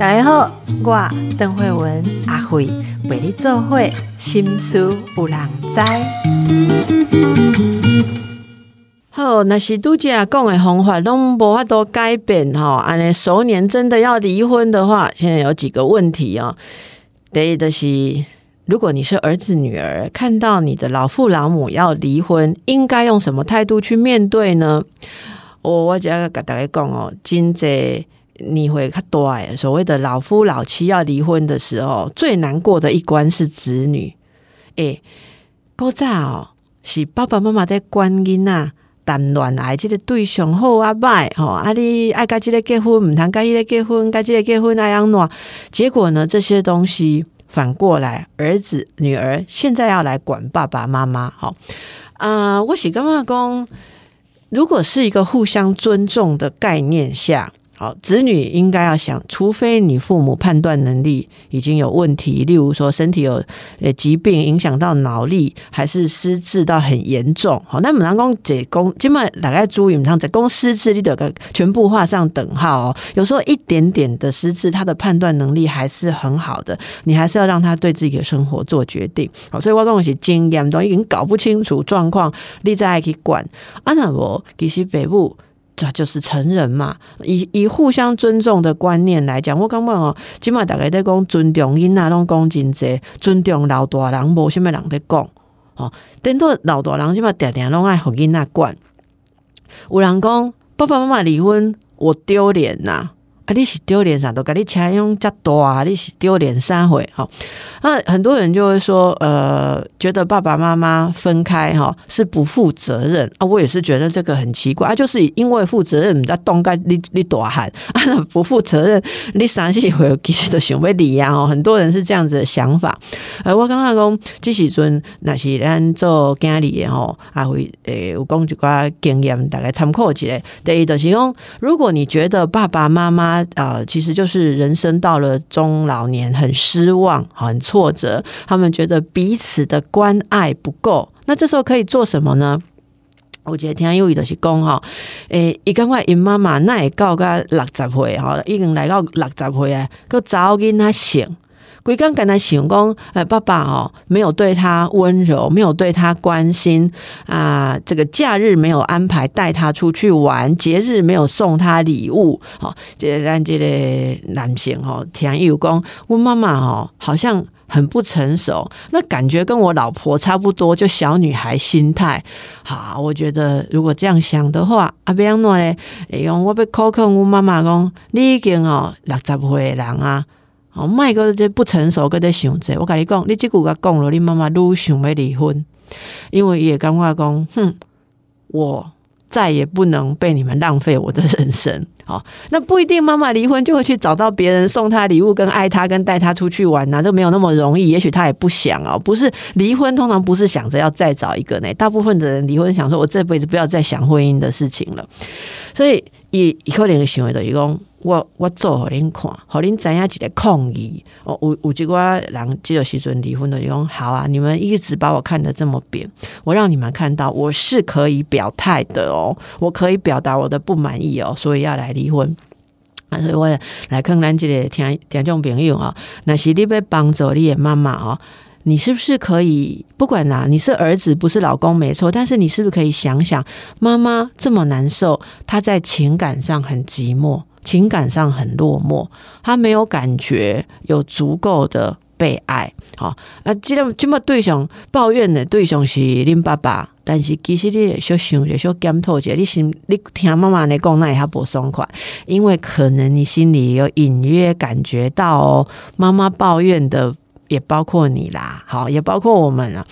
大家好，我邓慧文阿慧为你做会心思有人知。好，那是杜姐讲的方法拢无法度改变吼。安尼熟年真的要离婚的话，现在有几个问题哦。第一的是，如果你是儿子女儿，看到你的老父老母要离婚，应该用什么态度去面对呢？我我只要跟大家讲哦，今在。你会看对所谓的老夫老妻要离婚的时候，最难过的一关是子女。诶，古早哦，是爸爸妈妈在管囡仔谈恋爱，这个对象好啊歹吼，啊你爱甲这个结婚，唔通甲伊个结婚，甲这个结婚爱样喏。结果呢，这些东西反过来，儿子女儿现在要来管爸爸妈妈。好，啊，我是感觉讲，如果是一个互相尊重的概念下。好，子女应该要想，除非你父母判断能力已经有问题，例如说身体有呃疾病影响到脑力，还是失智到很严重。好，那我们讲讲这公，今麦大概注意，我们这公失智，你得个全部画上等号哦。有时候一点点的失智，他的判断能力还是很好的，你还是要让他对自己的生活做决定。好，所以我讲的是经验，都已经搞不清楚状况，你再去管。啊，那我其实北部。这就是成人嘛，以以互相尊重的观念来讲，我感觉哦，起码大家在讲尊重因仔，拢讲真济，尊重老大人，无虾米人在讲哦。等到老大人起码定定拢爱互因仔管，有人讲爸爸妈妈离婚，我丢脸呐。啊！你是丢脸啥？都跟你钱用加多啊！你是丢脸三回哈？那很多人就会说，呃，觉得爸爸妈妈分开哈是不负责任啊！我也是觉得这个很奇怪啊！就是因为负责任，你在动该你你多喊啊！不负责任，你三十回其实都想不离呀！哦，很多人是这样子的想法。呃，我刚刚讲这时阵那是咱做家里的吼，啊会诶有讲一寡经验，大概参考一下。第一就是讲，如果你觉得爸爸妈妈呃，其实就是人生到了中老年，很失望，很挫折。他们觉得彼此的关爱不够，那这时候可以做什么呢？我觉得听有意的是讲哈，诶，伊感觉因妈妈那也到个六十岁哈，已经来到六十岁啊，个早囡仔醒。规刚跟他想讲，哎，爸爸哦，没有对他温柔，没有对他关心啊。这个假日没有安排带他出去玩，节日没有送他礼物。好，这让这个男性哈，田有讲，我妈妈哦，好像很不成熟，那感觉跟我老婆差不多，就小女孩心态。好，我觉得如果这样想的话，阿别样呢？用我被考考我妈妈讲，你已经哦六十岁人啊。哦，卖个这不成熟，搁在想这。我跟你讲，你即句甲讲了，你妈妈愈想要离婚，因为也感觉讲，哼，我再也不能被你们浪费我的人生。好，那不一定，妈妈离婚就会去找到别人送她礼物，跟爱她，跟带她出去玩呐，这没有那么容易。也许她也不想哦，不是离婚，通常不是想着要再找一个呢。大部分的人离婚想说，我这辈子不要再想婚姻的事情了。所以，以以可能行为的，一共。我我做互恁看，互恁知影一个抗议。哦，有有几个人即个时阵离婚的，讲好啊，你们一直把我看得这么扁，我让你们看到我是可以表态的哦，我可以表达我的不满意哦，所以要来离婚。啊，所以我来看咱这个听听众朋友啊，那是你要帮助你的妈妈哦，你是不是可以不管哪，你是儿子不是老公没错，但是你是不是可以想想，妈妈这么难受，她在情感上很寂寞。情感上很落寞，他没有感觉有足够的被爱。好，啊，这个这么对象抱怨的对象是恁爸爸，但是其实你小想着小检讨者，你心你听妈妈来讲，那也还不爽快，因为可能你心里有隐约感觉到妈妈抱怨的。也包括你啦，好，也包括我们啊。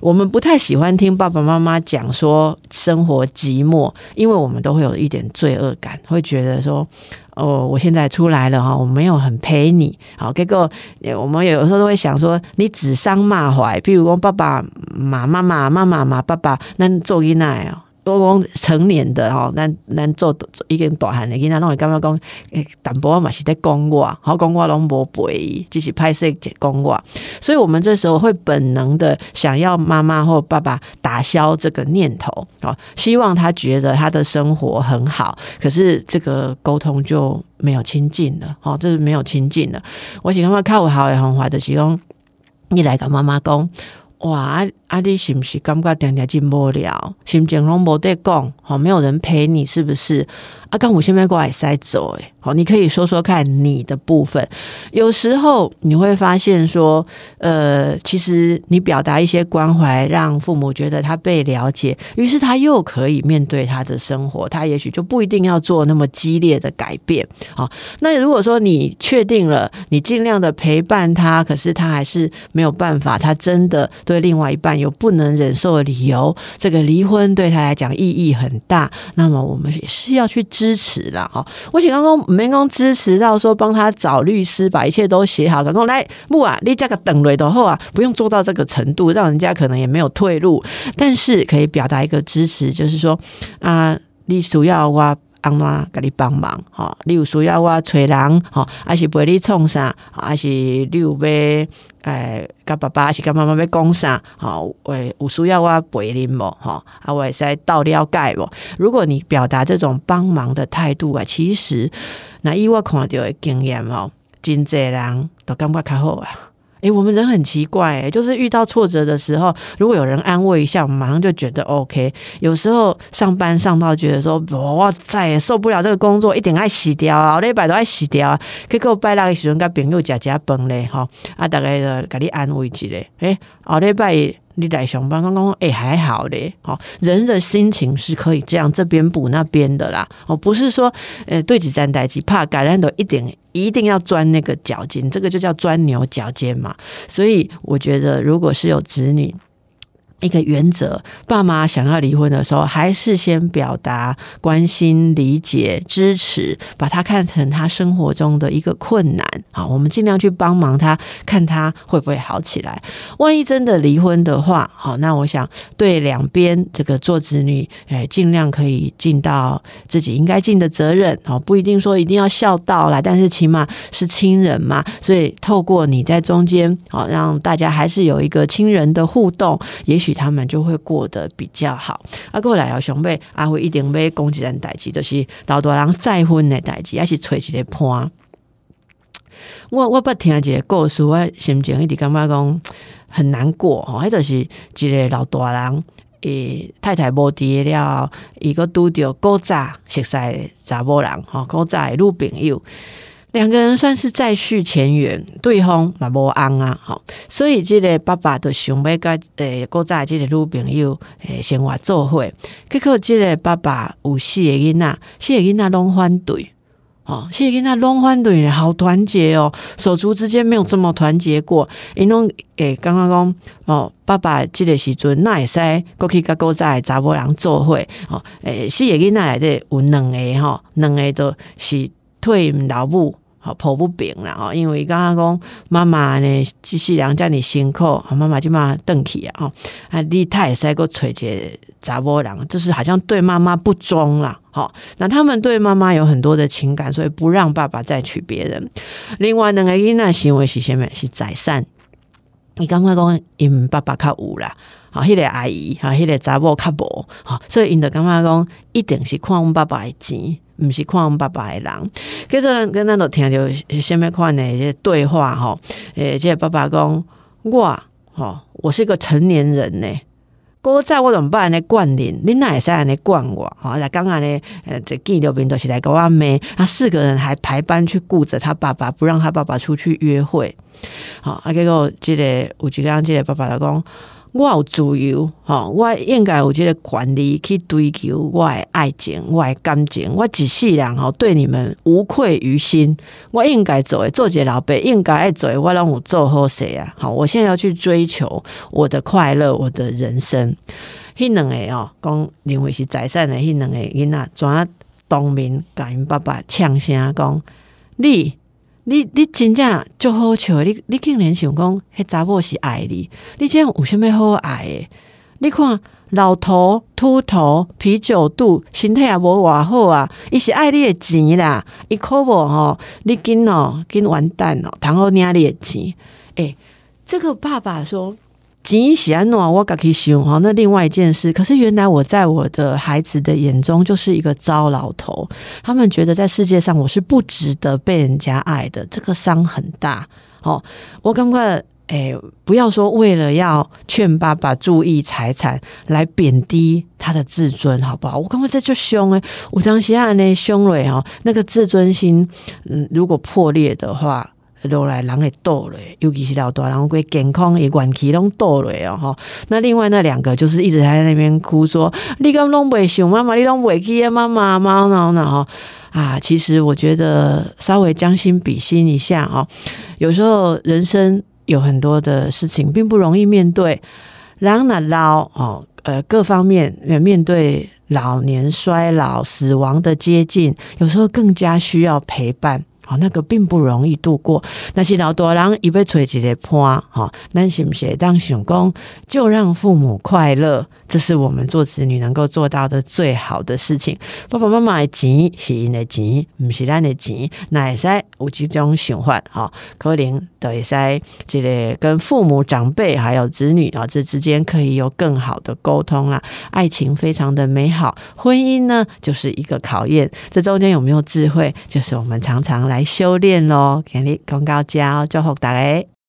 我们不太喜欢听爸爸妈妈讲说生活寂寞，因为我们都会有一点罪恶感，会觉得说，哦，我现在出来了哈，我没有很陪你。好，结果我们有时候都会想说，你指桑骂槐，譬如说爸爸骂妈妈，妈妈骂爸爸，那做囡仔哦。多讲成年的吼，咱咱做已经大汉的囡仔，拢会感觉讲，诶，淡薄嘛是在讲我，好讲我拢无陪，只是拍摄讲我，所以我们这时候会本能的想要妈妈或爸爸打消这个念头，哦，希望他觉得他的生活很好，可是这个沟通就没有亲近了，哦，这是没有亲近了。我喜欢看我好的方法，就是讲，你来跟妈妈讲。哇啊啊！你是不是感觉定定真无聊？心情拢无得讲，吼，没有人陪你，是不是？啊，刚我现在过来塞走，诶，好，你可以说说看你的部分。有时候你会发现说，呃，其实你表达一些关怀，让父母觉得他被了解，于是他又可以面对他的生活，他也许就不一定要做那么激烈的改变。好，那如果说你确定了，你尽量的陪伴他，可是他还是没有办法，他真的对另外一半有不能忍受的理由，这个离婚对他来讲意义很大，那么我们也是要去。支持啦，哈！我请刚刚没工支持到说帮他找律师，把一切都写好。然后来木啊，你加个等雷的后啊，不用做到这个程度，让人家可能也没有退路，但是可以表达一个支持，就是说啊，你主要我。安怎甲你帮忙？吼，你有需要我找人？吼，还是陪你创啥？还是你有要诶，甲爸爸还是甲妈妈要讲啥？吼，喂，有需要我陪你无？吼，啊，我会使到了解无？如果你表达这种帮忙的态度啊，其实那以我看到的经验吼，真济人都感觉较好啊。诶，我们人很奇怪，就是遇到挫折的时候，如果有人安慰一下，我们马上就觉得 OK。有时候上班上到觉得说，哇，再也受不了这个工作，一定爱洗掉啊，礼拜都爱洗掉啊。结果拜六的时阵，跟朋友吃吃饭咧，吼，啊，大概的给你安慰一下。诶，后礼拜你来上班，刚刚诶还好嘞，好，人的心情是可以这样这边补那边的啦。哦，不是说，呃，对几站代机，怕感染的一点。一定要钻那个脚尖，这个就叫钻牛角尖嘛。所以我觉得，如果是有子女。一个原则，爸妈想要离婚的时候，还是先表达关心、理解、支持，把他看成他生活中的一个困难啊。我们尽量去帮忙他，看他会不会好起来。万一真的离婚的话，好，那我想对两边这个做子女，哎，尽量可以尽到自己应该尽的责任哦，不一定说一定要孝道啦，但是起码是亲人嘛。所以透过你在中间，好，让大家还是有一个亲人的互动，也许。他们就会过得比较好。啊，过来要想要阿辉一定要讲一件代志，就是老大人再婚的代志，还是吹一个伴。我我不听一个故事，我心情一直感觉讲很难过。哦，迄就是一个老大人，诶，太太无伫了，伊个拄着古早熟悉查某人，吼，古早女朋友。两个人算是再续前缘，对方嘛无安啊，好，所以这个爸爸就想要甲诶，古早这个女朋友诶生活做伙，结果这个爸爸有四个囡仔，四个囡仔拢反对，哦，四个囡仔拢反对，好团结哦，手足之间没有这么团结过，因拢诶刚刚讲哦，爸爸这个时阵那会使过去甲古早查某人做伙，哦，诶，四个囡仔内底有两个吼，两个都是退老母。好抱不平啦哦，因为刚刚讲妈妈呢，这世人叫你辛苦，妈妈就骂邓起啊哦，啊，你太使个垂结查波人，就是好像对妈妈不忠了。好，那他们对妈妈有很多的情感，所以不让爸爸再娶别人。另外两个囡仔行为是什么？是宰善。你刚刚讲因爸爸较有啦，好，迄个阿姨，好，迄个查某较无，好，所以因着感觉讲一定是看阮爸爸的钱。毋是看阮爸爸的人，跟着跟咱都听着是虾物款的些对话吼，诶，即个爸爸讲我吼，我是一个成年人呢，哥在我怎么办呢？惯你，你哪会使安尼惯我？吼，那刚刚呢，呃，这见着面都是来跟我骂，他四个人还排班去顾着他爸爸，不让他爸爸出去约会，好，啊，结果即个有几个即个爸爸来讲。我有自由，吼！我应该有即个权利去追求我的爱情、我的感情。我一世人吼对你们无愧于心。我应该做的，做一个老爸应该爱做的，我让我做好谁啊？好，我现在要去追求我的快乐，我的人生。迄两个哦，讲认为是财产的迄两个囡仔，怎啊当面甲因爸爸呛声讲你？你你真正足好笑，你你竟然想讲迄查某是爱你，你这样有啥物好爱诶？你看老头、秃头、啤酒肚，身体也无偌好啊！伊是爱你诶钱啦，伊可无吼，你紧哦，紧完蛋哦，通好领你诶钱。诶，这个爸爸说。钱是安诺，我家己想哈。那另外一件事，可是原来我在我的孩子的眼中就是一个糟老头。他们觉得在世界上我是不值得被人家爱的，这个伤很大。哦，我赶快哎，不要说为了要劝爸爸注意财产来贬低他的自尊，好不好？我刚刚这就凶诶，我当时啊那凶了哦，那个自尊心，嗯，如果破裂的话。落来人会倒嘞，尤其是老大人归健康也元气拢倒嘞哦吼。那另外那两个就是一直在那边哭说：“你刚拢未想妈妈，你拢未去啊妈妈妈呢呢哈啊！”其实我觉得稍微将心比心一下哦，有时候人生有很多的事情并不容易面对，然后老哦呃各方面面对老年衰老、死亡的接近，有时候更加需要陪伴。哦，那个并不容易度过。那些老多人一被吹起来破，哈，那是不是当想讲就让父母快乐？这是我们做子女能够做到的最好的事情。爸爸妈妈的钱是因的钱，不是咱的钱。那会使有这种想法，哈，可能都会使这个跟父母长辈还有子女啊，这之间可以有更好的沟通啦。爱情非常的美好，婚姻呢就是一个考验。这中间有没有智慧，就是我们常常来修炼喽。给你广告加祝福大家。